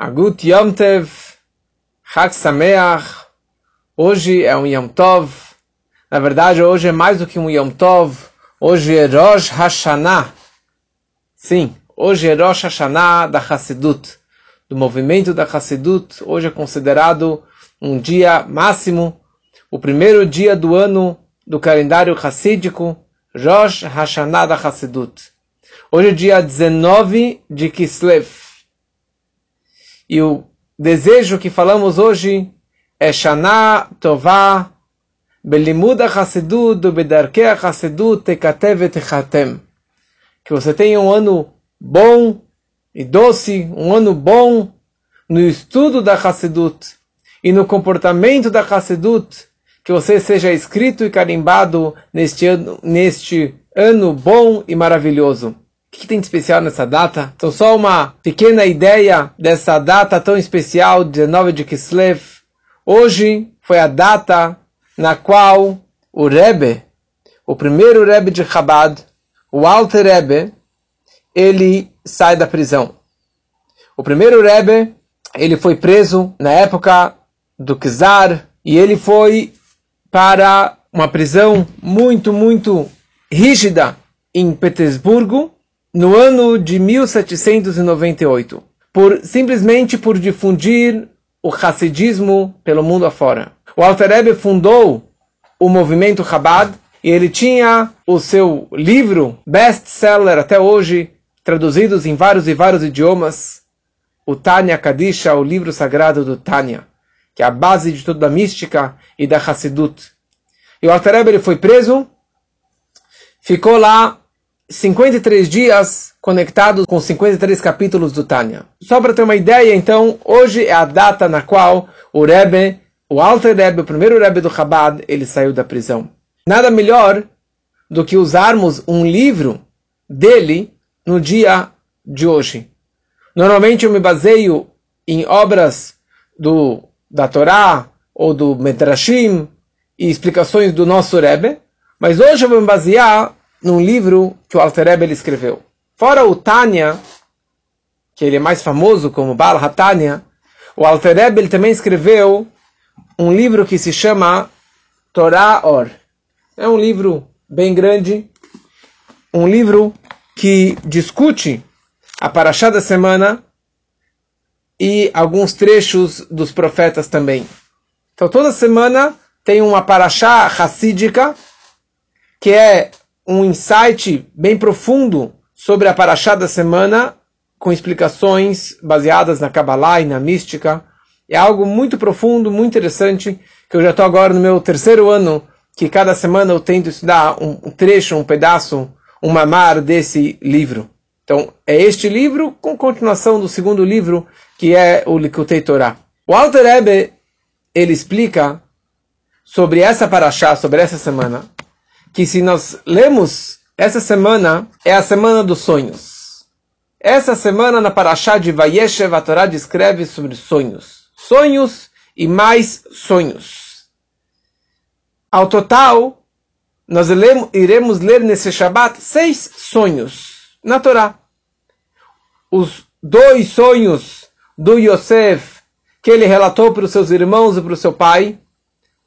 Agut Yom Tev, Chag Sameach. Hoje é um Yom Tov. Na verdade, hoje é mais do que um Yom Tov. Hoje é Rosh Hashanah. Sim, hoje é Rosh Hashanah da Hassidut, do movimento da Hassidut. Hoje é considerado um dia máximo, o primeiro dia do ano do calendário hassídico, Rosh Hashanah da Hassidut. Hoje é dia 19 de Kislev. E o desejo que falamos hoje é Shana Tová Belimud HaSedut Bedarkei HaSedut Tekatev Techatem. Que você tenha um ano bom e doce, um ano bom no estudo da Hassedut e no comportamento da Hassedut, que você seja escrito e carimbado neste ano, neste ano bom e maravilhoso. O que tem de especial nessa data? Então, só uma pequena ideia dessa data tão especial, 19 de Kislev. Hoje foi a data na qual o Rebbe, o primeiro Rebbe de Chabad, o Alter Rebbe, ele sai da prisão. O primeiro Rebbe, ele foi preso na época do Czar e ele foi para uma prisão muito, muito rígida em Petersburgo no ano de 1798, por simplesmente por difundir o Hassidismo pelo mundo afora. O Alter fundou o movimento Chabad e ele tinha o seu livro best-seller até hoje, traduzidos em vários e vários idiomas, o Tanya Kadisha, o livro sagrado do Tanya, que é a base de toda a mística e da Hassidut. E o Alter ele foi preso, ficou lá 53 dias conectados com 53 capítulos do Tânia. Só para ter uma ideia, então, hoje é a data na qual o Rebbe, o Alter Rebbe, o primeiro Rebbe do Chabad, ele saiu da prisão. Nada melhor do que usarmos um livro dele no dia de hoje. Normalmente eu me baseio em obras do, da Torá ou do Medrashim e explicações do nosso Rebbe, mas hoje eu vou me basear num livro que o Alter Rebbe escreveu. Fora o Tânia, que ele é mais famoso como Baal HaTanya, o Alter ele também escreveu um livro que se chama Torah Or. É um livro bem grande, um livro que discute a Parashá da semana e alguns trechos dos profetas também. Então toda semana tem uma Parashá racídica, que é um insight bem profundo sobre a Paraxá da semana, com explicações baseadas na Kabbalah e na mística. É algo muito profundo, muito interessante, que eu já estou agora no meu terceiro ano, que cada semana eu tento estudar um trecho, um pedaço, um mamar desse livro. Então, é este livro com continuação do segundo livro, que é o Likutei Torah. O Alter Rebbe, ele explica sobre essa paraxá, sobre essa semana, que se nós lemos essa semana, é a semana dos sonhos. Essa semana na Parashá de Vayeshev, a Torá descreve sobre sonhos. Sonhos e mais sonhos. Ao total, nós iremos ler nesse Shabat seis sonhos na Torá. Os dois sonhos do Yosef, que ele relatou para os seus irmãos e para o seu pai,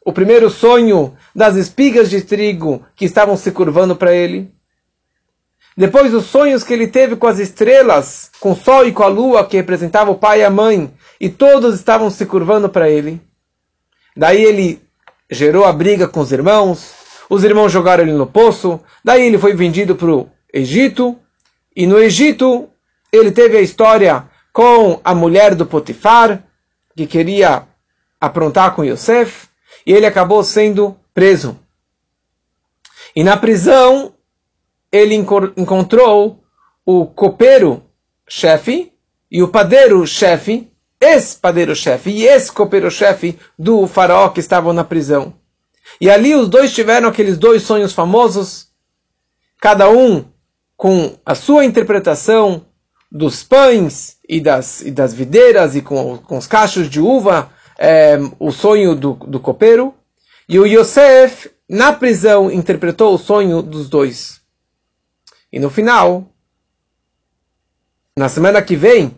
o primeiro sonho das espigas de trigo que estavam se curvando para ele. Depois os sonhos que ele teve com as estrelas, com o sol e com a lua que representavam o pai e a mãe, e todos estavam se curvando para ele. Daí ele gerou a briga com os irmãos, os irmãos jogaram ele no poço, daí ele foi vendido para o Egito, e no Egito ele teve a história com a mulher do Potifar, que queria aprontar com Yosef, e ele acabou sendo preso. E na prisão, ele encontrou o copeiro-chefe e o padeiro-chefe, ex-padeiro-chefe e ex-copeiro-chefe do faraó que estavam na prisão. E ali os dois tiveram aqueles dois sonhos famosos, cada um com a sua interpretação dos pães e das, e das videiras e com, com os cachos de uva é, o sonho do, do copeiro, e o Yosef, na prisão, interpretou o sonho dos dois. E no final, na semana que vem,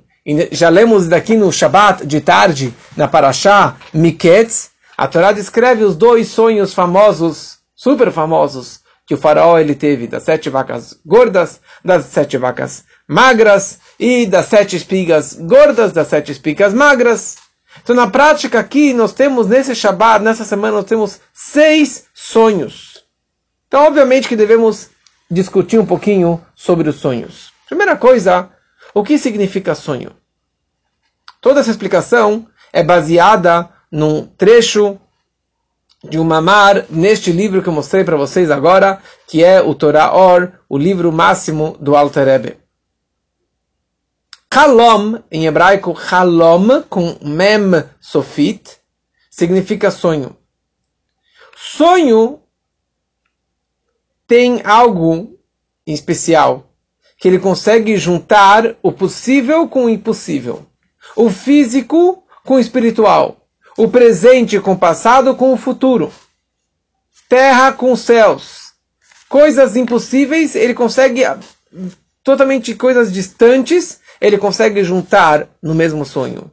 já lemos daqui no Shabat de tarde, na Parashá Miketz, a Torá descreve os dois sonhos famosos, super famosos, que o faraó ele teve, das sete vacas gordas, das sete vacas magras e das sete espigas gordas, das sete espigas magras. Então, na prática aqui, nós temos nesse Shabat, nessa semana, nós temos seis sonhos. Então, obviamente que devemos discutir um pouquinho sobre os sonhos. Primeira coisa, o que significa sonho? Toda essa explicação é baseada num trecho de um mamar neste livro que eu mostrei para vocês agora, que é o Torah Or, o livro máximo do Alter Rebbe. Halom, em hebraico, halom, com mem sofit, significa sonho. Sonho tem algo em especial, que ele consegue juntar o possível com o impossível, o físico com o espiritual, o presente com o passado com o futuro, terra com os céus, coisas impossíveis, ele consegue totalmente coisas distantes, ele consegue juntar no mesmo sonho.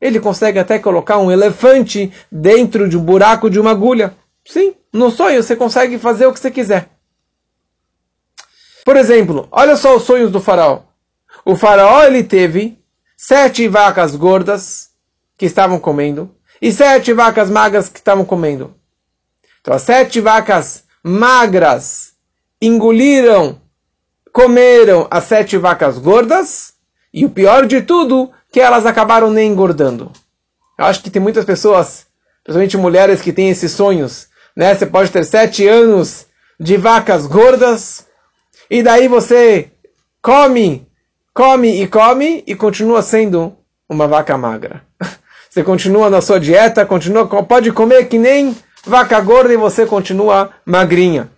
Ele consegue até colocar um elefante dentro de um buraco de uma agulha. Sim, no sonho você consegue fazer o que você quiser. Por exemplo, olha só os sonhos do faraó. O faraó ele teve sete vacas gordas que estavam comendo e sete vacas magras que estavam comendo. Então as sete vacas magras engoliram, comeram as sete vacas gordas e o pior de tudo que elas acabaram nem engordando. Eu acho que tem muitas pessoas, principalmente mulheres que têm esses sonhos, né? Você pode ter sete anos de vacas gordas e daí você come, come e come e continua sendo uma vaca magra. Você continua na sua dieta, continua, pode comer que nem vaca gorda e você continua magrinha.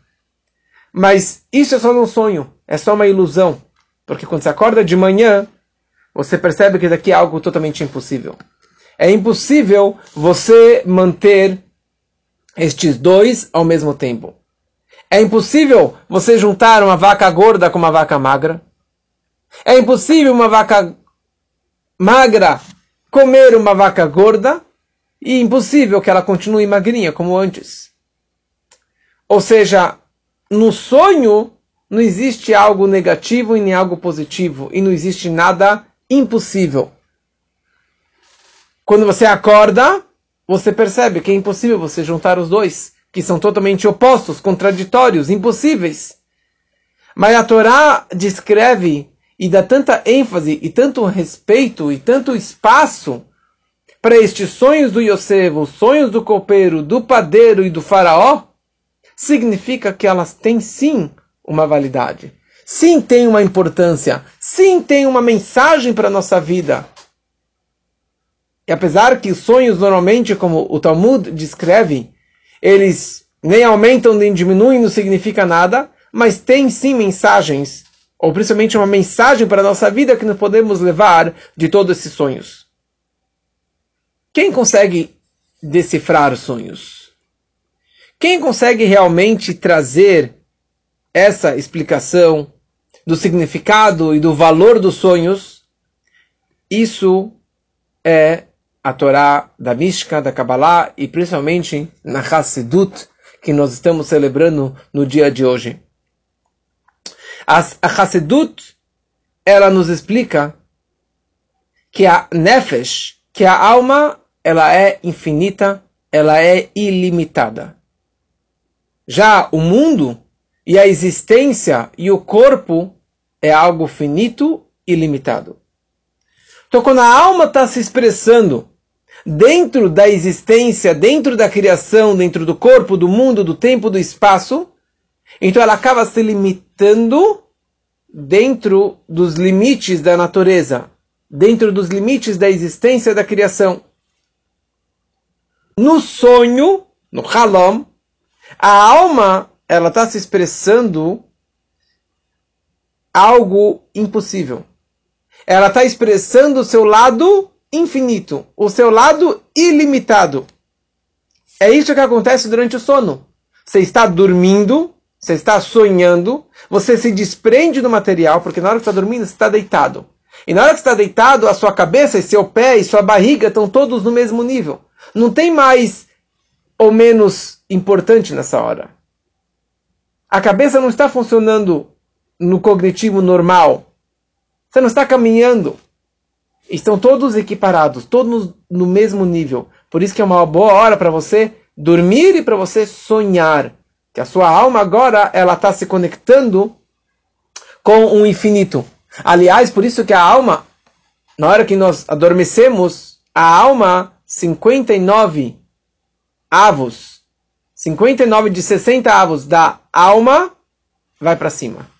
Mas isso é só um sonho, é só uma ilusão. Porque quando você acorda de manhã, você percebe que daqui é algo totalmente impossível. É impossível você manter estes dois ao mesmo tempo. É impossível você juntar uma vaca gorda com uma vaca magra. É impossível uma vaca magra comer uma vaca gorda e impossível que ela continue magrinha como antes. Ou seja, no sonho não existe algo negativo e nem algo positivo e não existe nada impossível. Quando você acorda, você percebe que é impossível você juntar os dois que são totalmente opostos, contraditórios, impossíveis. Mas a Torá descreve e dá tanta ênfase e tanto respeito e tanto espaço para estes sonhos do Yosef, os sonhos do copeiro, do padeiro e do faraó, significa que elas têm sim uma validade. Sim, tem uma importância. Sim, tem uma mensagem para a nossa vida. E apesar que os sonhos normalmente, como o Talmud descreve, eles nem aumentam nem diminuem, não significa nada, mas tem sim mensagens, ou principalmente uma mensagem para a nossa vida que nós podemos levar de todos esses sonhos. Quem consegue decifrar os sonhos? Quem consegue realmente trazer essa explicação do significado e do valor dos sonhos? Isso é a Torá da Mishka, da Kabbalah e principalmente na Hassidut, que nós estamos celebrando no dia de hoje. A, a Hassidut, ela nos explica que a Nefesh, que a alma, ela é infinita, ela é ilimitada. Já o mundo e a existência e o corpo é algo finito e limitado. Então, quando a alma está se expressando dentro da existência, dentro da criação, dentro do corpo, do mundo, do tempo, do espaço, então ela acaba se limitando dentro dos limites da natureza, dentro dos limites da existência da criação. No sonho, no halom, a alma ela está se expressando algo impossível. Ela está expressando o seu lado infinito, o seu lado ilimitado. É isso que acontece durante o sono. Você está dormindo, você está sonhando, você se desprende do material, porque na hora que está dormindo, você está deitado. E na hora que está deitado, a sua cabeça e seu pé e sua barriga estão todos no mesmo nível. Não tem mais ou menos importante nessa hora. A cabeça não está funcionando no cognitivo normal. Você não está caminhando. Estão todos equiparados, todos no mesmo nível. Por isso que é uma boa hora para você dormir e para você sonhar. Que a sua alma agora ela está se conectando com o infinito. Aliás, por isso que a alma, na hora que nós adormecemos, a alma, 59 avos, 59 de 60 avos da alma vai para cima.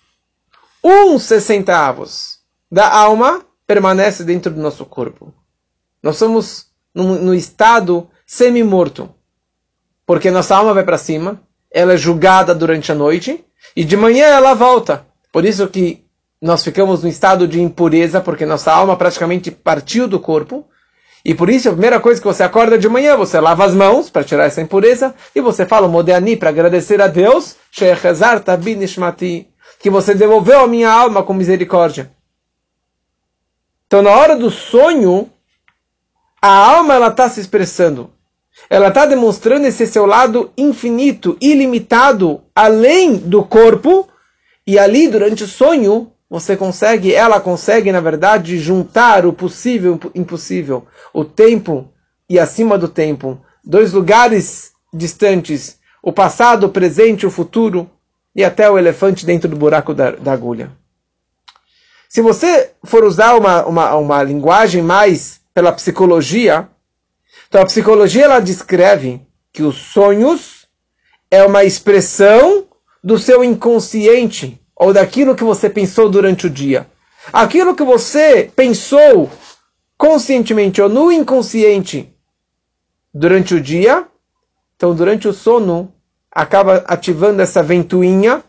Um 60 avos da alma permanece dentro do nosso corpo. Nós somos no, estado semi-morto. Porque nossa alma vai para cima, ela é julgada durante a noite, e de manhã ela volta. Por isso que nós ficamos no estado de impureza, porque nossa alma praticamente partiu do corpo. E por isso a primeira coisa que você acorda de manhã, você lava as mãos para tirar essa impureza, e você fala o Modeani para agradecer a Deus, que você devolveu a minha alma com misericórdia. Então, na hora do sonho, a alma ela está se expressando. Ela está demonstrando esse seu lado infinito, ilimitado, além do corpo. E ali, durante o sonho, você consegue, ela consegue, na verdade, juntar o possível e o impossível. O tempo e acima do tempo. Dois lugares distantes. O passado, o presente, o futuro. E até o elefante dentro do buraco da, da agulha. Se você for usar uma, uma, uma linguagem mais pela psicologia, então a psicologia ela descreve que os sonhos é uma expressão do seu inconsciente ou daquilo que você pensou durante o dia. Aquilo que você pensou conscientemente ou no inconsciente durante o dia, então durante o sono acaba ativando essa ventoinha,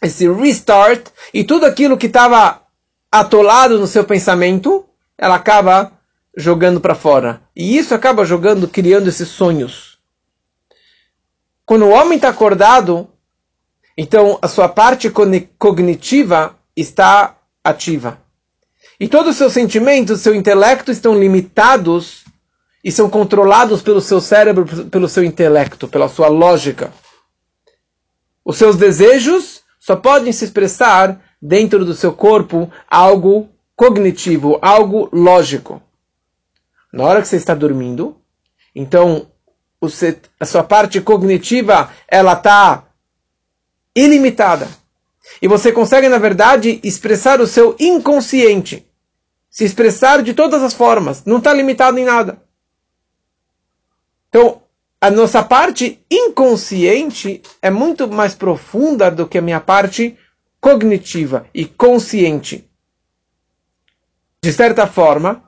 esse restart e tudo aquilo que estava atolado no seu pensamento, ela acaba jogando para fora. E isso acaba jogando, criando esses sonhos. Quando o homem está acordado, então a sua parte cognitiva está ativa. E todos os seus sentimentos, seu intelecto estão limitados e são controlados pelo seu cérebro, pelo seu intelecto, pela sua lógica. Os seus desejos só podem se expressar dentro do seu corpo algo cognitivo, algo lógico. Na hora que você está dormindo, então a sua parte cognitiva ela está ilimitada. E você consegue, na verdade, expressar o seu inconsciente. Se expressar de todas as formas. Não está limitado em nada. Então, a nossa parte inconsciente é muito mais profunda do que a minha parte cognitiva e consciente. De certa forma,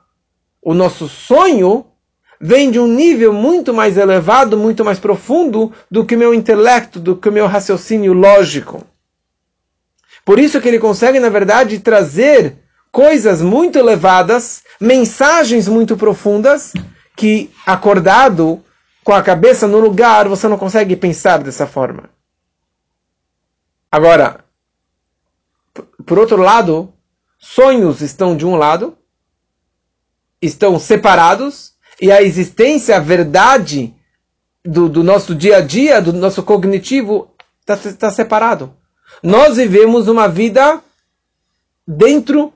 o nosso sonho vem de um nível muito mais elevado, muito mais profundo do que meu intelecto, do que meu raciocínio lógico. Por isso que ele consegue, na verdade, trazer coisas muito elevadas, mensagens muito profundas, que acordado com a cabeça no lugar, você não consegue pensar dessa forma. Agora, por outro lado, sonhos estão de um lado, estão separados, e a existência, a verdade do, do nosso dia a dia, do nosso cognitivo, está tá separado. Nós vivemos uma vida dentro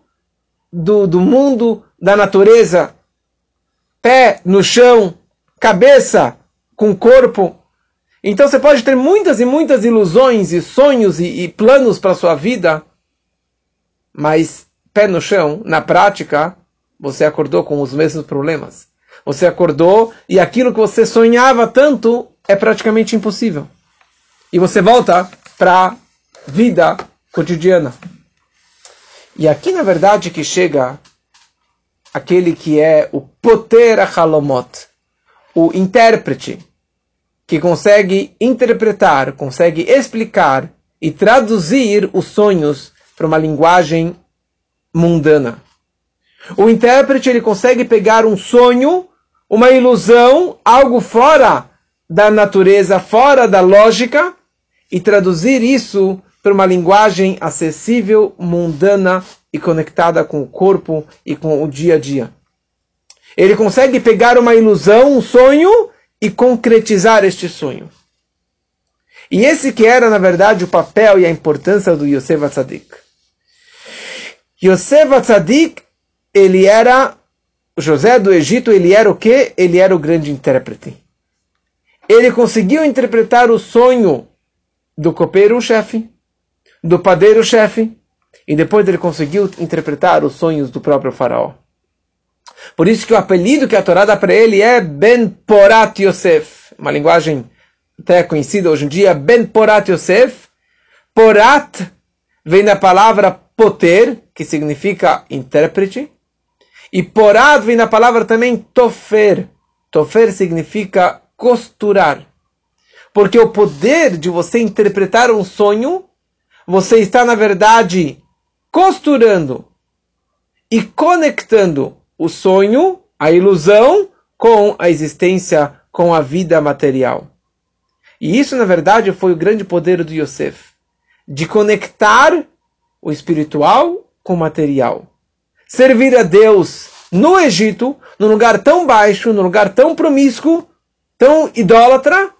do, do mundo da natureza, pé no chão, cabeça com corpo. Então você pode ter muitas e muitas ilusões e sonhos e, e planos para sua vida, mas pé no chão, na prática, você acordou com os mesmos problemas. Você acordou e aquilo que você sonhava tanto é praticamente impossível. E você volta para a vida cotidiana. E aqui, na verdade, que chega aquele que é o Poter Halomot, o intérprete, que consegue interpretar, consegue explicar e traduzir os sonhos para uma linguagem mundana. O intérprete ele consegue pegar um sonho, uma ilusão, algo fora da natureza, fora da lógica e traduzir isso para uma linguagem acessível, mundana e conectada com o corpo e com o dia a dia. Ele consegue pegar uma ilusão, um sonho e concretizar este sonho. E esse que era, na verdade, o papel e a importância do Yosef Atzadik. Yosef Atzadik, ele era, José do Egito, ele era o quê? Ele era o grande intérprete. Ele conseguiu interpretar o sonho do copeiro-chefe, do padeiro-chefe, e depois ele conseguiu interpretar os sonhos do próprio faraó. Por isso que o apelido que a Torá dá para ele é Ben Porat Yosef, uma linguagem até conhecida hoje em dia, Ben Porat Yosef. Porat vem da palavra poter, que significa intérprete, e Porat vem da palavra também tofer. Tofer significa costurar. Porque o poder de você interpretar um sonho, você está, na verdade, costurando e conectando o sonho, a ilusão, com a existência, com a vida material. E isso, na verdade, foi o grande poder do Yosef, de conectar o espiritual com o material. Servir a Deus no Egito, num lugar tão baixo, num lugar tão promíscuo, tão idólatra,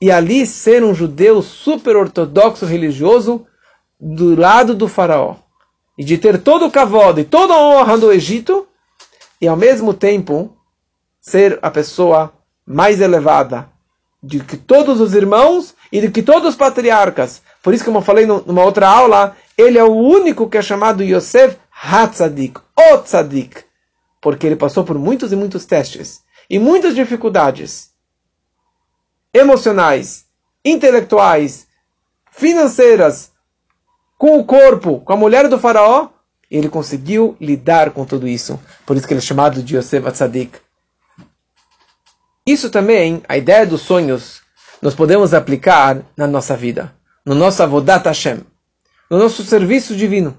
e ali ser um judeu super ortodoxo religioso do lado do faraó. E de ter todo o cavalo e toda a honra do Egito, e ao mesmo tempo ser a pessoa mais elevada, de que todos os irmãos e de que todos os patriarcas. Por isso, como eu falei numa outra aula, ele é o único que é chamado Yosef Hatzadik, o Tzadik, porque ele passou por muitos e muitos testes e muitas dificuldades emocionais, intelectuais, financeiras, com o corpo, com a mulher do faraó, ele conseguiu lidar com tudo isso. Por isso que ele é chamado de Yosef Atzadik. Isso também, a ideia dos sonhos, nós podemos aplicar na nossa vida, no nosso Avodat Hashem, no nosso serviço divino.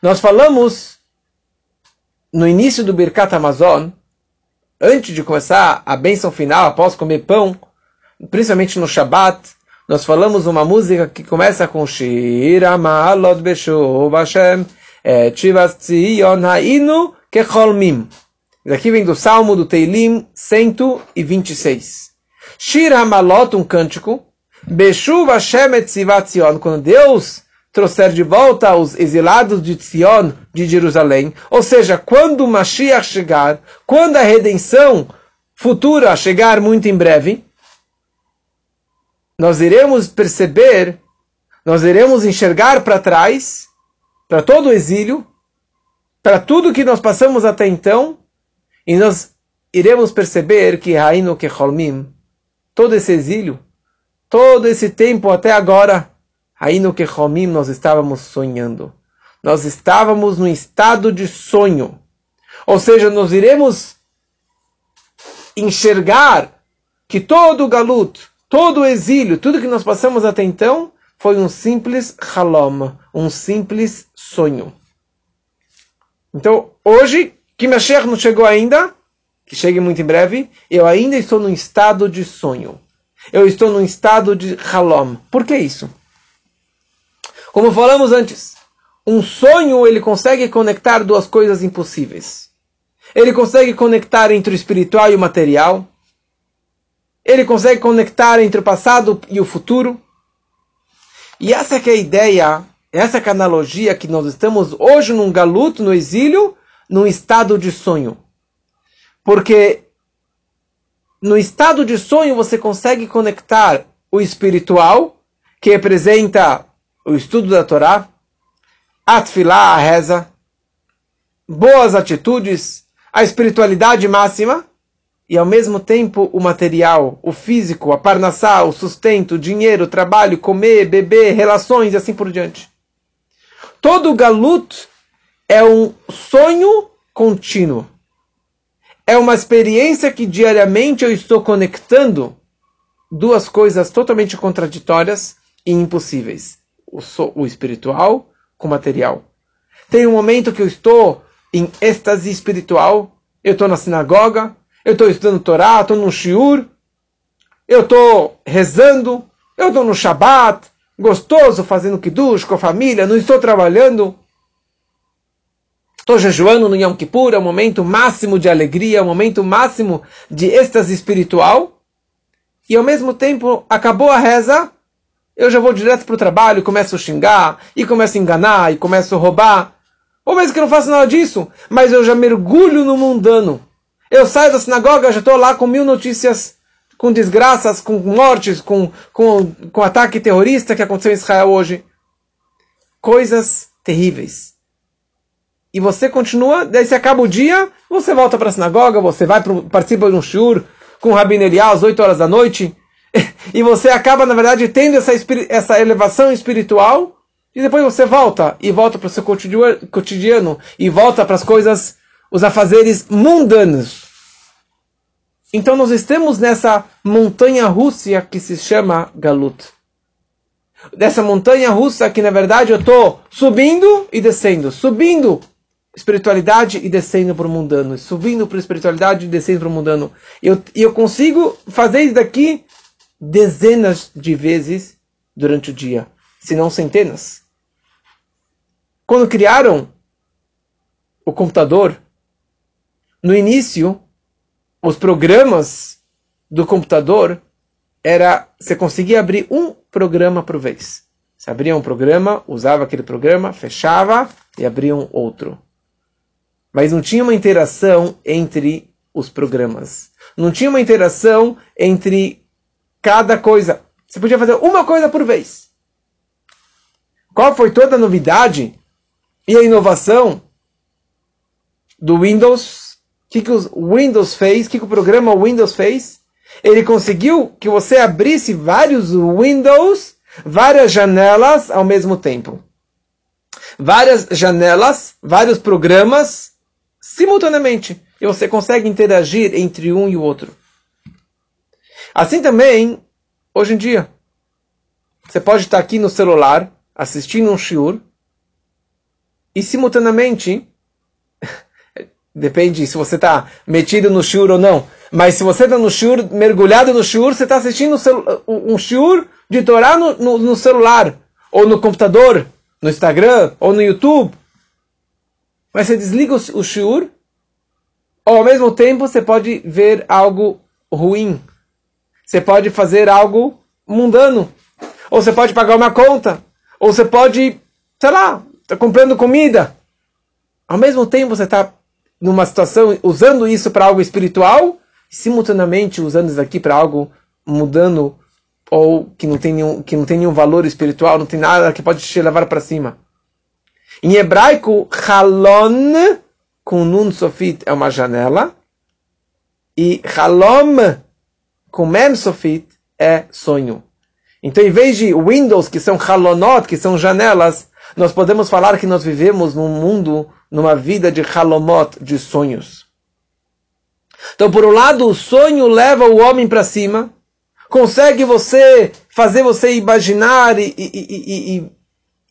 Nós falamos no início do Birkat Amazon, antes de começar a bênção final, após comer pão, principalmente no Shabat, nós falamos uma música que começa com Shira Ma'alot Beshuv Hashem Ha'inu Kecholmim. Daqui vem do Salmo do Teilim 126. Shir Hamalot, um cântico. Beshuv Hashem et Zion. Quando Deus trouxer de volta os exilados de Tzion, de Jerusalém. Ou seja, quando o Mashiach chegar, quando a redenção futura chegar muito em breve, nós iremos perceber, nós iremos enxergar para trás, para todo o exílio, para tudo que nós passamos até então, e nós iremos perceber que Hainu Kecholmim, todo esse exílio, todo esse tempo até agora, Hainu Kecholmim, nós estávamos sonhando. Nós estávamos no estado de sonho. Ou seja, nós iremos enxergar que todo o galut, todo o exílio, tudo que nós passamos até então, foi um simples halom, um simples sonho. Então, hoje, que Mashiach não chegou ainda, que chegue muito em breve, eu ainda estou num estado de sonho. Eu estou num estado de halom. Por que isso? Como falamos antes, um sonho ele consegue conectar duas coisas impossíveis. Ele consegue conectar entre o espiritual e o material. Ele consegue conectar entre o passado e o futuro. E essa é, é a ideia, essa é a analogia que nós estamos hoje num galuto, no exílio, num estado de sonho. Porque no estado de sonho você consegue conectar o espiritual, que representa o estudo da Torá, a a reza, boas atitudes, a espiritualidade máxima, e ao mesmo tempo o material, o físico, a parnassá, o sustento, o dinheiro, o trabalho, comer, beber, relações e assim por diante. Todo galut é um sonho contínuo. É uma experiência que diariamente eu estou conectando duas coisas totalmente contraditórias e impossíveis: o, so, o espiritual com o material. Tem um momento que eu estou em êxtase espiritual, eu estou na sinagoga, eu estou estudando Torá, estou no shiur, eu estou rezando, eu estou no Shabat, gostoso, fazendo kiddush com a família, não estou trabalhando. Estou jejuando no Yom Kippur, é o momento máximo de alegria, é o momento máximo de êxtase espiritual. E ao mesmo tempo, acabou a reza, eu já vou direto para o trabalho, começo a xingar, e começo a enganar, e começo a roubar. Ou mesmo que eu não faça nada disso, mas eu já mergulho no mundano. Eu saio da sinagoga, já estou lá com mil notícias, com desgraças, com mortes, com, com, com ataque terrorista que aconteceu em Israel hoje. Coisas terríveis e você continua, daí se acaba o dia, você volta para a sinagoga, você vai pro, participa de um shur com o Rabino Elial às 8 horas da noite, e você acaba, na verdade, tendo essa, essa elevação espiritual, e depois você volta, e volta para o seu cotidiano, e volta para as coisas, os afazeres mundanos. Então nós estamos nessa montanha russa que se chama Galut. Dessa montanha russa que na verdade eu estou subindo e descendo, subindo espiritualidade e descendo para o mundano, subindo para a espiritualidade e descendo para o mundano. E eu, eu consigo fazer isso daqui dezenas de vezes durante o dia, se não centenas. Quando criaram o computador, no início, os programas do computador era você conseguia abrir um programa por vez. Você abria um programa, usava aquele programa, fechava e abria um outro mas não tinha uma interação entre os programas. Não tinha uma interação entre cada coisa. Você podia fazer uma coisa por vez. Qual foi toda a novidade e a inovação do Windows? Que, que o Windows fez? O que, que o programa Windows fez? Ele conseguiu que você abrisse vários Windows, várias janelas ao mesmo tempo. Várias janelas, vários programas simultaneamente. E você consegue interagir entre um e o outro. Assim também, hoje em dia, você pode estar aqui no celular, assistindo um shiur, e simultaneamente, depende se você está metido no shiur ou não, mas se você está no shiur, mergulhado no shiur, você está assistindo um shiur de Torá no, no, no celular, ou no computador, no Instagram, ou no YouTube, mas você desliga o, shiur, ou ao mesmo tempo você pode ver algo ruim. Você pode fazer algo mundano. Ou você pode pagar uma conta. Ou você pode, sei lá, tá comprando comida. Ao mesmo tempo você está numa situação usando isso para algo espiritual, simultaneamente usando isso aqui para algo mudando ou que não tem nenhum, que não tem nenhum valor espiritual, não tem nada que pode te levar para cima. Em hebraico, halon, com nun sofit, é uma janela. E halom, com mem sofit, é sonho. Então, em vez de windows, que são halonot, que são janelas, nós podemos falar que nós vivemos num mundo, numa vida de halomot, de sonhos. Então, por um lado, o sonho leva o homem para cima, consegue você fazer você imaginar e, e, e,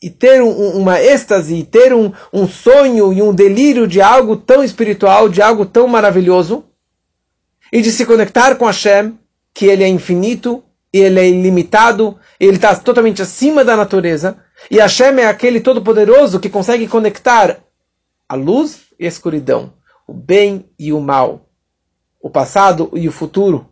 e ter um, uma êxtase, e ter um, um sonho e um delírio de algo tão espiritual, de algo tão maravilhoso, e de se conectar com Hashem, que ele é infinito, ele é ilimitado, ele está totalmente acima da natureza, e Hashem é aquele todo-poderoso que consegue conectar a luz e a escuridão, o bem e o mal, o passado e o futuro.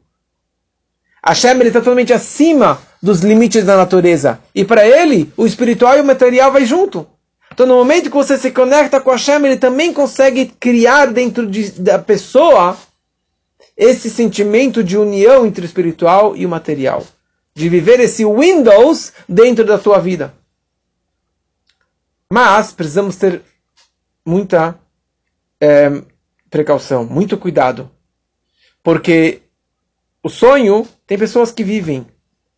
Hashem está totalmente acima dos limites da natureza. E para ele, o espiritual e o material vai junto. Então, no momento que você se conecta com Hashem, ele também consegue criar dentro de, da pessoa esse sentimento de união entre o espiritual e o material. De viver esse Windows dentro da tua vida. Mas precisamos ter muita é, precaução, muito cuidado. Porque o sonho, tem pessoas que vivem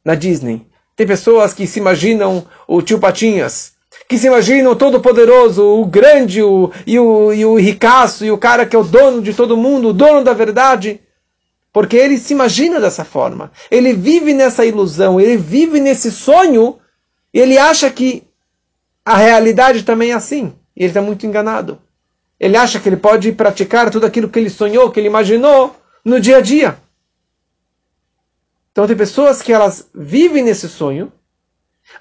na Disney. Tem pessoas que se imaginam o tio Patinhas, que se imaginam o todo-poderoso, o grande, o, e, o, e o ricaço, e o cara que é o dono de todo mundo, o dono da verdade. Porque ele se imagina dessa forma. Ele vive nessa ilusão, ele vive nesse sonho, e ele acha que a realidade também é assim. E ele está muito enganado. Ele acha que ele pode praticar tudo aquilo que ele sonhou, que ele imaginou no dia a dia. Então tem pessoas que elas vivem nesse sonho,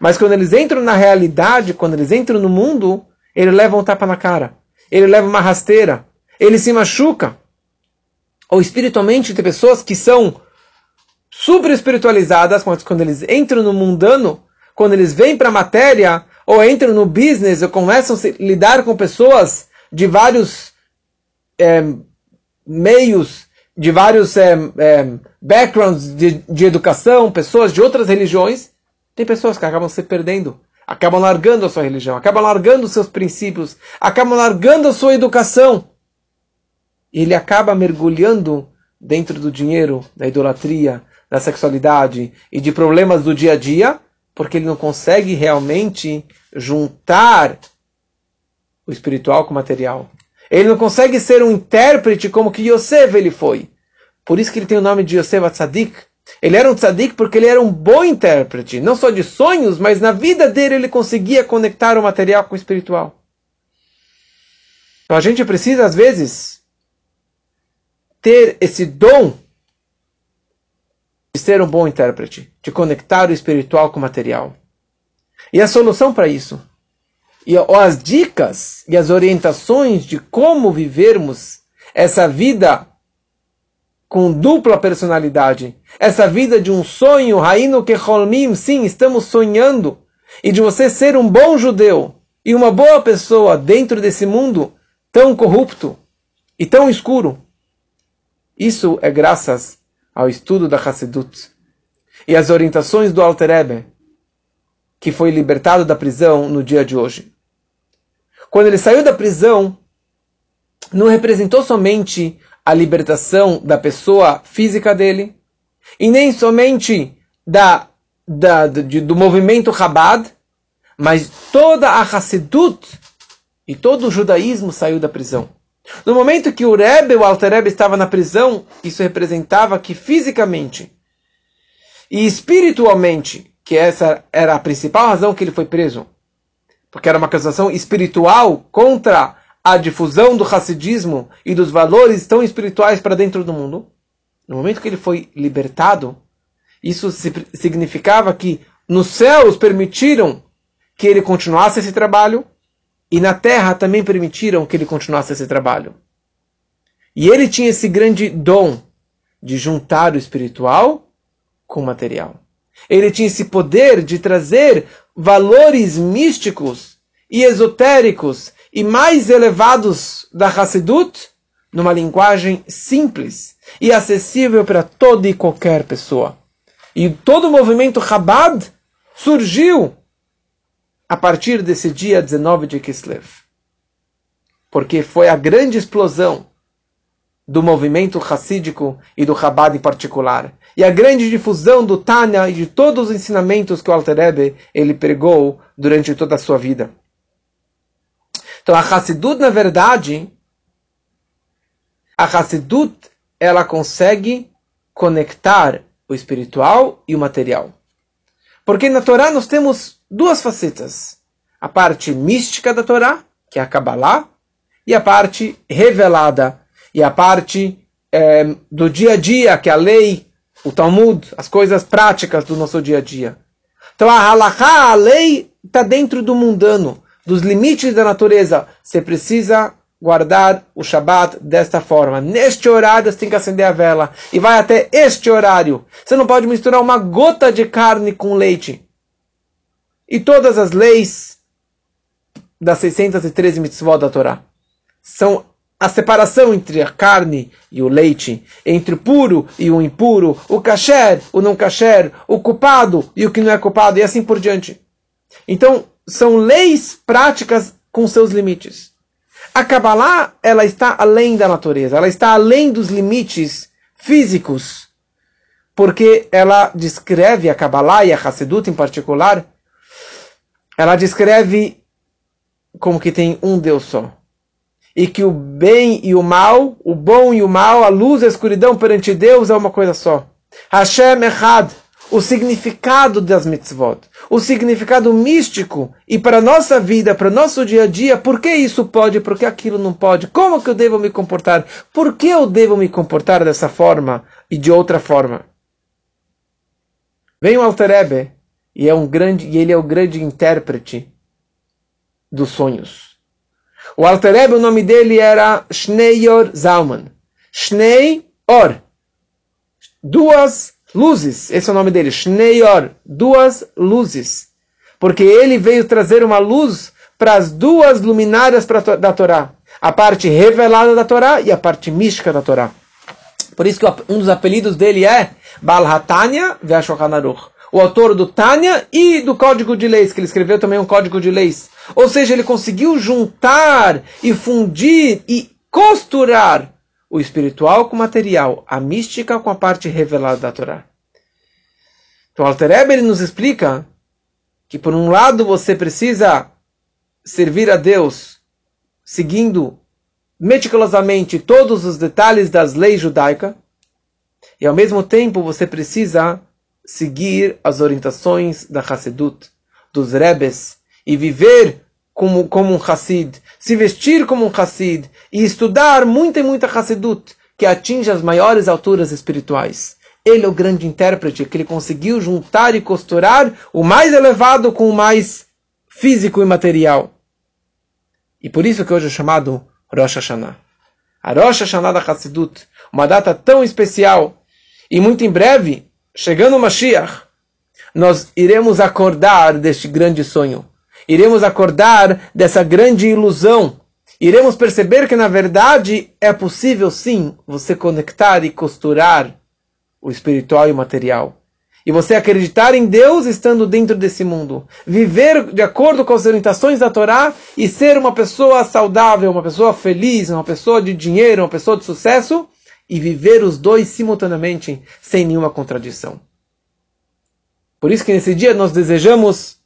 mas quando eles entram na realidade, quando eles entram no mundo, eles levam um tapa na cara. ele leva uma rasteira, ele se machuca. Ou espiritualmente tem pessoas que são super espiritualizadas, quando eles entram no mundano, quando eles vêm para a matéria, ou entram no business, ou começam a lidar com pessoas de vários é, meios, de vários é, é, backgrounds de, de educação, pessoas de outras religiões, tem pessoas que acabam se perdendo, acabam largando a sua religião, acabam largando os seus princípios, acabam largando a sua educação. E ele acaba mergulhando dentro do dinheiro, da idolatria, da sexualidade e de problemas do dia a dia, porque ele não consegue realmente juntar o espiritual com o material. Ele não consegue ser um intérprete como que Yosef ele foi. Por isso que ele tem o nome de Yosef Tzadik. Ele era um tzadik porque ele era um bom intérprete, não só de sonhos, mas na vida dele ele conseguia conectar o material com o espiritual. Então a gente precisa, às vezes, ter esse dom de ser um bom intérprete, de conectar o espiritual com o material. E a solução para isso, e as dicas e as orientações de como vivermos essa vida com dupla personalidade, essa vida de um sonho, Raino Keholmim, sim, estamos sonhando, e de você ser um bom judeu e uma boa pessoa dentro desse mundo tão corrupto e tão escuro. Isso é graças ao estudo da Hassedut e as orientações do Alter Ebe, que foi libertado da prisão no dia de hoje. Quando ele saiu da prisão, não representou somente a libertação da pessoa física dele, e nem somente da, da, do, do movimento Chabad, mas toda a Hassedut e todo o judaísmo saiu da prisão. No momento que o Rebbe, o Alter Rebbe, estava na prisão, isso representava que fisicamente e espiritualmente, que essa era a principal razão que ele foi preso, porque era uma acusação espiritual contra a difusão do racidismo e dos valores tão espirituais para dentro do mundo. No momento que ele foi libertado, isso significava que nos céus permitiram que ele continuasse esse trabalho e na terra também permitiram que ele continuasse esse trabalho. E ele tinha esse grande dom de juntar o espiritual com o material. Ele tinha esse poder de trazer valores místicos e esotéricos e mais elevados da Hassidut numa linguagem simples e acessível para toda e qualquer pessoa. E todo o movimento Chabad surgiu a partir desse dia 19 de Kislev. Porque foi a grande explosão do movimento racídico e do Chabad em particular. E a grande difusão do Tânia e de todos os ensinamentos que o Alter Rebbe, ele pregou durante toda a sua vida. Então a Hassidut, na verdade, a Hassidut, ela consegue conectar o espiritual e o material. Porque na Torá nós temos duas facetas. A parte mística da Torá, que é a Kabbalah, e a parte revelada, e a parte é, do dia a dia, que é a lei, o Talmud, as coisas práticas do nosso dia a dia. Então a halakha, a lei, está dentro do mundano, dos limites da natureza. Você precisa guardar o Shabat desta forma. Neste horário você tem que acender a vela. E vai até este horário. Você não pode misturar uma gota de carne com leite. E todas as leis das 613 mitzvot da Torá são a separação entre a carne e o leite, entre o puro e o impuro, o kasher, o não kasher, o culpado e o que não é culpado, e assim por diante. Então, são leis práticas com seus limites. A Kabbalah, ela está além da natureza, ela está além dos limites físicos, porque ela descreve a Kabbalah e a Hassedut em particular ela descreve como que tem um Deus só. E que o bem e o mal, o bom e o mal, a luz e a escuridão perante Deus é uma coisa só. Hashem Echad, o significado das mitzvot, o significado místico e para a nossa vida, para o nosso dia a dia, por que isso pode, por que aquilo não pode, como que eu devo me comportar, por que eu devo me comportar dessa forma e de outra forma. Vem o Alter Ebe e é um grande e ele é o grande intérprete dos sonhos. O Alter o nome dele era Schneior Zalman. Schnei Or. Duas luzes. Esse é o nome dele. Schneior. Duas luzes. Porque ele veio trazer uma luz para as duas luminárias da Torá. A parte revelada da Torá e a parte mística da Torá. Por isso que um dos apelidos dele é Bal Hatanya Ve'Ashulchan Aruch o autor do Tânia e do Código de Leis, que ele escreveu também um Código de Leis. Ou seja, ele conseguiu juntar e fundir e costurar o espiritual com o material, a mística com a parte revelada da Torá. Então, Alter Eber nos explica que, por um lado, você precisa servir a Deus seguindo meticulosamente todos os detalhes das leis judaicas, e ao mesmo tempo você precisa seguir as orientações da Hassedut, dos Rebes, e viver como, como um Hassid, se vestir como um Hassid, e estudar muita e muita Hassedut, que atinge as maiores alturas espirituais. Ele é o grande intérprete, que ele conseguiu juntar e costurar o mais elevado com o mais físico e material. E por isso que hoje é chamado Rosh Hashanah. A Rosh Hashanah da Hassidut, uma data tão especial. E muito em breve, chegando o Mashiach, nós iremos acordar deste grande sonho. Iremos acordar dessa grande ilusão. Iremos perceber que, na verdade, é possível sim você conectar e costurar o espiritual e o material. E você acreditar em Deus estando dentro desse mundo. Viver de acordo com as orientações da Torá e ser uma pessoa saudável, uma pessoa feliz, uma pessoa de dinheiro, uma pessoa de sucesso e viver os dois simultaneamente sem nenhuma contradição. Por isso que nesse dia nós desejamos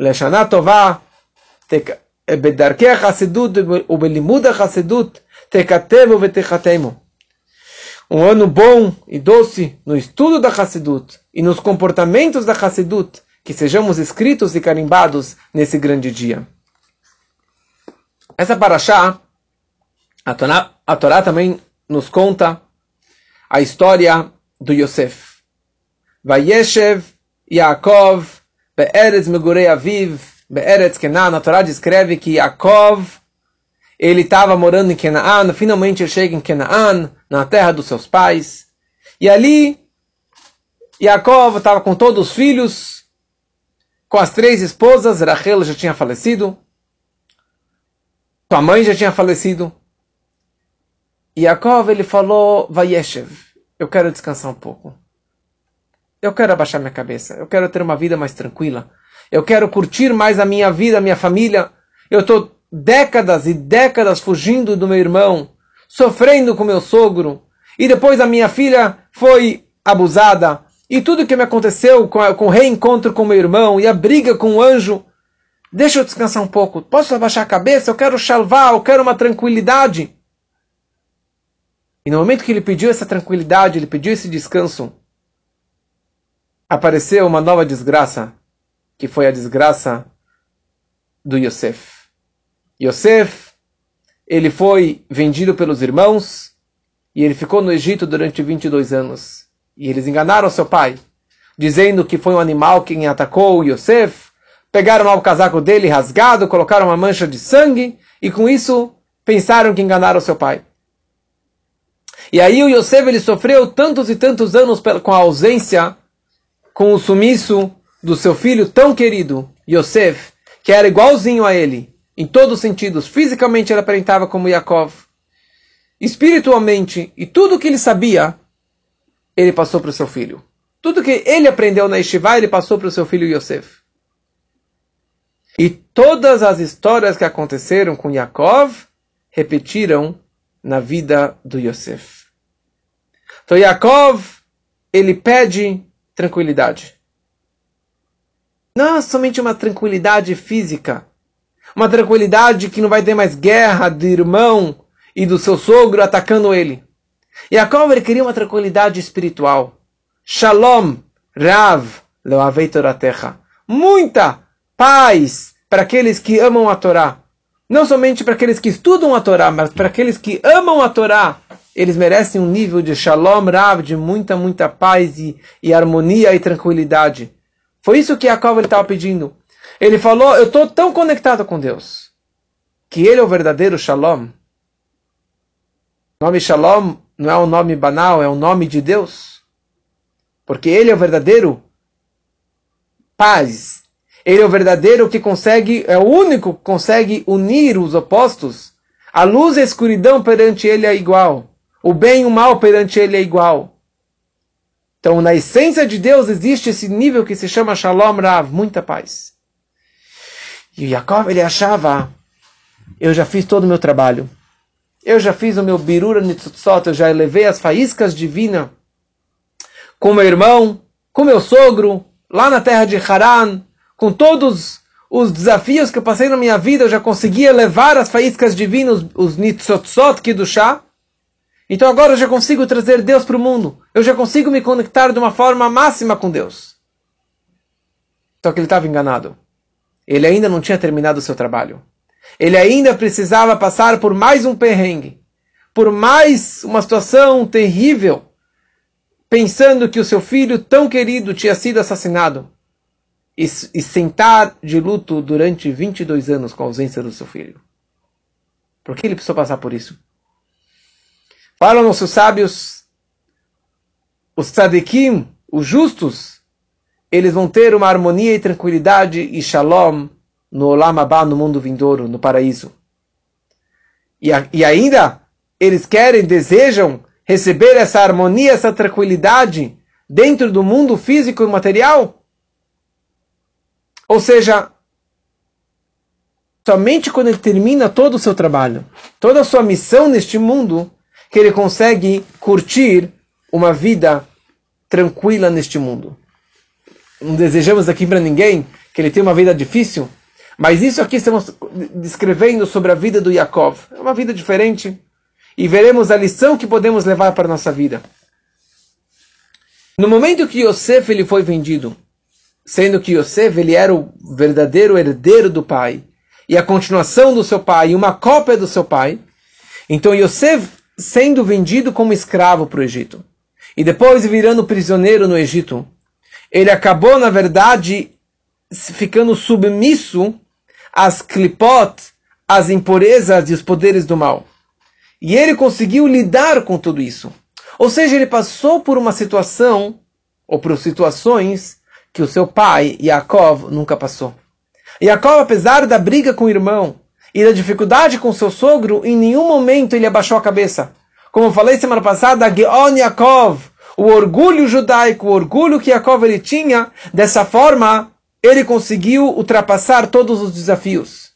Leshana Tová, Bedarkei HaSedut, Ubelimud HaSedut, Tekatemu Vetechatemu. Um ano bom e doce no estudo da Hassidut e nos comportamentos da Hassidut, que sejamos escritos e carimbados nesse grande dia. Essa paraxá, a Torá, a Torá também nos conta a história do Yosef. Vayeshev Yaakov Be'eretz Megurei Aviv Be'eretz Kenan. A Torá descreve que Yaakov ele estava morando em Canaã, finalmente ele chega em Canaã, na terra dos seus pais. E ali Yaakov estava com todos os filhos, com as três esposas, Rachel já tinha falecido, sua mãe já tinha falecido. Yaakov ele falou, Vayeshev, eu quero descansar um pouco. Eu quero abaixar minha cabeça. Eu quero ter uma vida mais tranquila. Eu quero curtir mais a minha vida, a minha família. Eu estou décadas e décadas fugindo do meu irmão, sofrendo com meu sogro. E depois a minha filha foi abusada. E tudo que me aconteceu com, a, com o reencontro com meu irmão e a briga com o anjo. Deixa eu descansar um pouco. Posso abaixar a cabeça? Eu quero salvar, eu quero uma tranquilidade. E no momento que ele pediu essa tranquilidade, ele pediu esse descanso, apareceu uma nova desgraça, que foi a desgraça do Yosef. Yosef, ele foi vendido pelos irmãos e ele ficou no Egito durante 22 anos. E eles enganaram seu pai, dizendo que foi um animal quem atacou Yosef, pegaram lá o casaco dele rasgado, colocaram uma mancha de sangue e com isso pensaram que enganaram seu pai. E aí o Yosef ele sofreu tantos e tantos anos com a ausência com o sumiço do seu filho tão querido, Yosef, que era igualzinho a ele, em todos os sentidos. Fisicamente ele aparentava como Yaakov. Espiritualmente, e tudo que ele sabia, ele passou para o seu filho. Tudo que ele aprendeu na Yeshiva, ele passou para o seu filho Yosef. E todas as histórias que aconteceram com Yaakov repetiram na vida do Yosef. Então Yaakov, ele pede tranquilidade. Não é somente uma tranquilidade física, uma tranquilidade que não vai ter mais guerra do irmão e do seu sogro atacando ele. Yaakov ele queria uma tranquilidade espiritual. Shalom, Rav, Leavei Toratecha. Muita paz para aqueles que amam a Torá. Não somente para aqueles que estudam a Torá, mas para aqueles que amam a Torá eles merecem um nível de shalom rav, de muita, muita paz e, e harmonia e tranquilidade. Foi isso que Jacob estava pedindo. Ele falou, eu estou tão conectado com Deus. que ele é o verdadeiro Shalom. O nome Shalom não é um nome banal, é o um nome de Deus. Porque ele é o verdadeiro paz. Ele é o verdadeiro que consegue, é o único que consegue unir os opostos. A luz e a escuridão perante ele é igual. O bem e o mal perante ele é igual. Então, na essência de Deus existe esse nível que se chama Shalom Rav, muita paz. E Yaakov, ele achava, eu já fiz todo o meu trabalho. Eu já fiz o meu birura nitzutzot, eu já elevei as faíscas divinas com meu irmão, com meu sogro, lá na terra de Haran, com todos os desafios que eu passei na minha vida, eu já consegui elevar as faíscas divinas, os nitzotzot chá. Então agora eu já consigo trazer Deus para o mundo. Eu já consigo me conectar de uma forma máxima com Deus. Só que ele estava enganado. Ele ainda não tinha terminado o seu trabalho. Ele ainda precisava passar por mais um perrengue, por mais uma situação terrível, pensando que o seu filho tão querido tinha sido assassinado e, e sentar de luto durante 22 anos com a ausência do seu filho. Por que ele precisou passar por isso? Falam nossos sábios, os tzadikim, os justos, eles vão ter uma harmonia e tranquilidade e shalom no Olam Abba, no mundo vindouro, no paraíso. E, a, e ainda, eles querem, desejam receber essa harmonia, essa tranquilidade dentro do mundo físico e material? Ou seja, somente quando ele termina todo o seu trabalho, toda a sua missão neste mundo, que ele consegue curtir uma vida tranquila neste mundo. Não desejamos aqui para ninguém que ele tenha uma vida difícil, mas isso aqui estamos descrevendo sobre a vida do Yaakov. É uma vida diferente e veremos a lição que podemos levar para a nossa vida. No momento que Yosef ele foi vendido, sendo que Yosef ele era o verdadeiro herdeiro do pai e a continuação do seu pai e uma cópia do seu pai, então Yosef sendo vendido como escravo para o Egito e depois virando prisioneiro no Egito, ele acabou, na verdade, ficando submisso às clipot, às impurezas e os poderes do mal. E ele conseguiu lidar com tudo isso. Ou seja, ele passou por uma situação, ou por situações, que o seu pai, Yaakov, nunca passou. Yaakov, apesar da briga com o irmão, e da dificuldade com seu sogro, em nenhum momento ele abaixou a cabeça. Como eu falei semana passada, Geon Yaakov, o orgulho judaico, o orgulho que Yaakov ele tinha, dessa forma ele conseguiu ultrapassar todos os desafios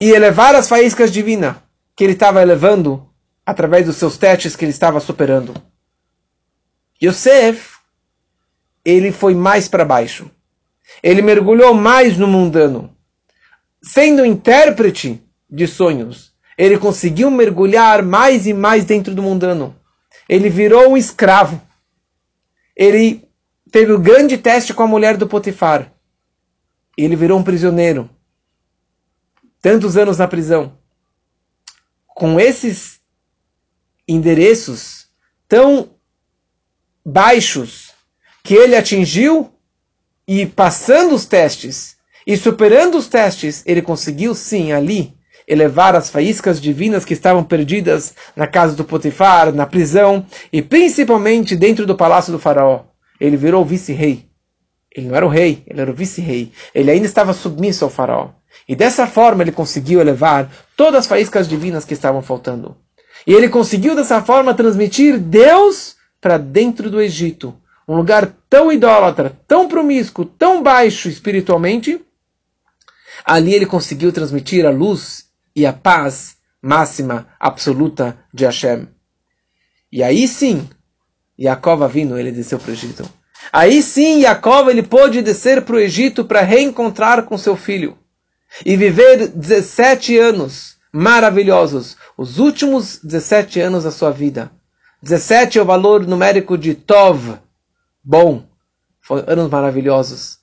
e elevar as faíscas divinas que ele estava elevando através dos seus testes que ele estava superando. Yosef, ele foi mais para baixo. Ele mergulhou mais no mundano sendo intérprete de sonhos, ele conseguiu mergulhar mais e mais dentro do mundano. Ele virou um escravo. Ele teve o grande teste com a mulher do Potifar. Ele virou um prisioneiro. Tantos anos na prisão. Com esses endereços tão baixos que ele atingiu e passando os testes, e superando os testes, ele conseguiu sim ali elevar as faíscas divinas que estavam perdidas na casa do Potifar, na prisão e principalmente dentro do palácio do faraó. Ele virou vice-rei. Ele não era o rei, ele era o vice-rei. Ele ainda estava submisso ao faraó. E dessa forma ele conseguiu elevar todas as faíscas divinas que estavam faltando. E ele conseguiu dessa forma transmitir Deus para dentro do Egito. Um lugar tão idólatra, tão promíscuo, tão baixo espiritualmente, Ali ele conseguiu transmitir a luz e a paz máxima, absoluta de Hashem. E aí sim, Yaakov vindo, ele desceu para o Egito. Aí sim, Yaakov ele pôde descer para o Egito para reencontrar com seu filho e viver 17 anos maravilhosos, os últimos 17 anos da sua vida. 17 é o valor numérico de Tov, bom. Foram anos maravilhosos.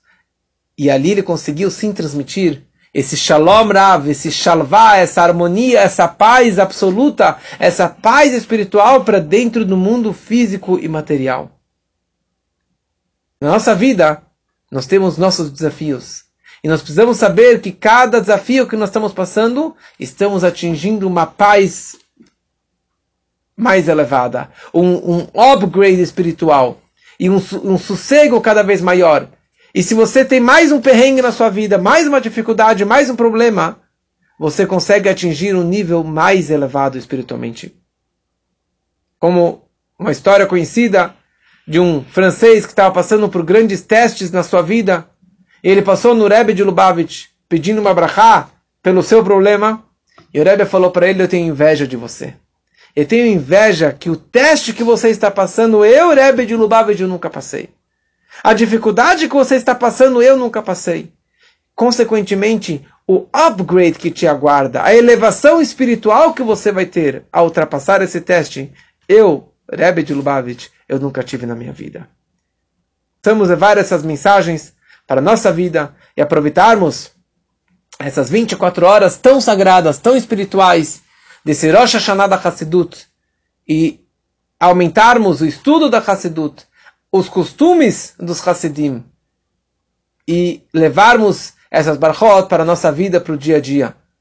E ali ele conseguiu sim transmitir esse shalom rav, esse shalvá, essa harmonia, essa paz absoluta, essa paz espiritual para dentro do mundo físico e material. Na nossa vida, nós temos nossos desafios. E nós precisamos saber que cada desafio que nós estamos passando, estamos atingindo uma paz mais elevada, um, um upgrade espiritual e um, um sossego cada vez maior. E se você tem mais um perrengue na sua vida, mais uma dificuldade, mais um problema, você consegue atingir um nível mais elevado espiritualmente. Como uma história conhecida de um francês que estava passando por grandes testes na sua vida, ele passou no Rebbe de Lubavitch pedindo uma brachá pelo seu problema, e o Rebbe falou para ele, eu tenho inveja de você. Eu tenho inveja que o teste que você está passando, eu, Rebbe de Lubavitch, eu nunca passei. A dificuldade que você está passando, eu nunca passei. Consequentemente, o upgrade que te aguarda, a elevação espiritual que você vai ter ao ultrapassar esse teste, eu, Rebbe de Lubavitch, eu nunca tive na minha vida. Vamos levar essas mensagens para a nossa vida e aproveitarmos essas 24 horas tão sagradas, tão espirituais desse Rosh Hashanah da Hassidut e aumentarmos o estudo da Hassidut, os costumes dos Hassidim e levarmos essas barchot para a nossa vida, para o dia a dia.